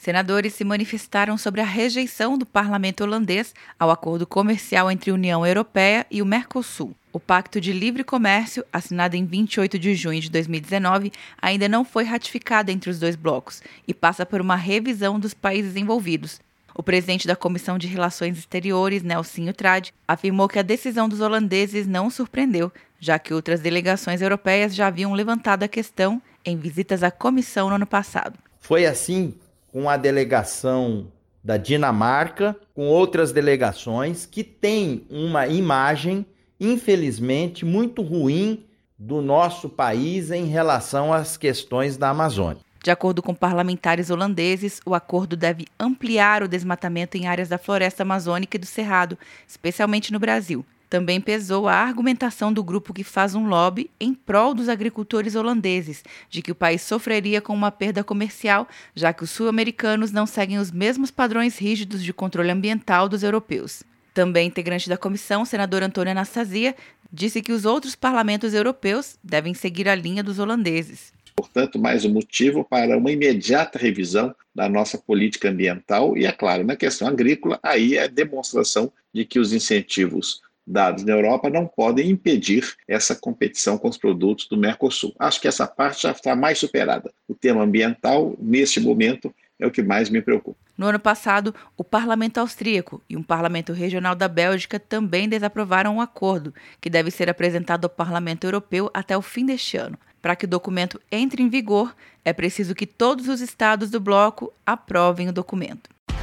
Senadores se manifestaram sobre a rejeição do parlamento holandês ao acordo comercial entre a União Europeia e o Mercosul. O Pacto de Livre Comércio, assinado em 28 de junho de 2019, ainda não foi ratificado entre os dois blocos e passa por uma revisão dos países envolvidos. O presidente da Comissão de Relações Exteriores, Nelsinho Trade, afirmou que a decisão dos holandeses não surpreendeu, já que outras delegações europeias já haviam levantado a questão em visitas à comissão no ano passado. Foi assim com a delegação da Dinamarca, com outras delegações que têm uma imagem, infelizmente, muito ruim do nosso país em relação às questões da Amazônia. De acordo com parlamentares holandeses, o acordo deve ampliar o desmatamento em áreas da floresta amazônica e do Cerrado, especialmente no Brasil. Também pesou a argumentação do grupo que faz um lobby em prol dos agricultores holandeses, de que o país sofreria com uma perda comercial, já que os sul-americanos não seguem os mesmos padrões rígidos de controle ambiental dos europeus. Também integrante da comissão, senador Antônio Anastasia, disse que os outros parlamentos europeus devem seguir a linha dos holandeses. Portanto, mais um motivo para uma imediata revisão da nossa política ambiental e, é claro, na questão agrícola, aí é demonstração de que os incentivos dados na Europa não podem impedir essa competição com os produtos do Mercosul. Acho que essa parte já está mais superada. O tema ambiental, neste momento, é o que mais me preocupa. No ano passado, o parlamento austríaco e um parlamento regional da Bélgica também desaprovaram um acordo, que deve ser apresentado ao parlamento europeu até o fim deste ano. Para que o documento entre em vigor, é preciso que todos os estados do bloco aprovem o documento.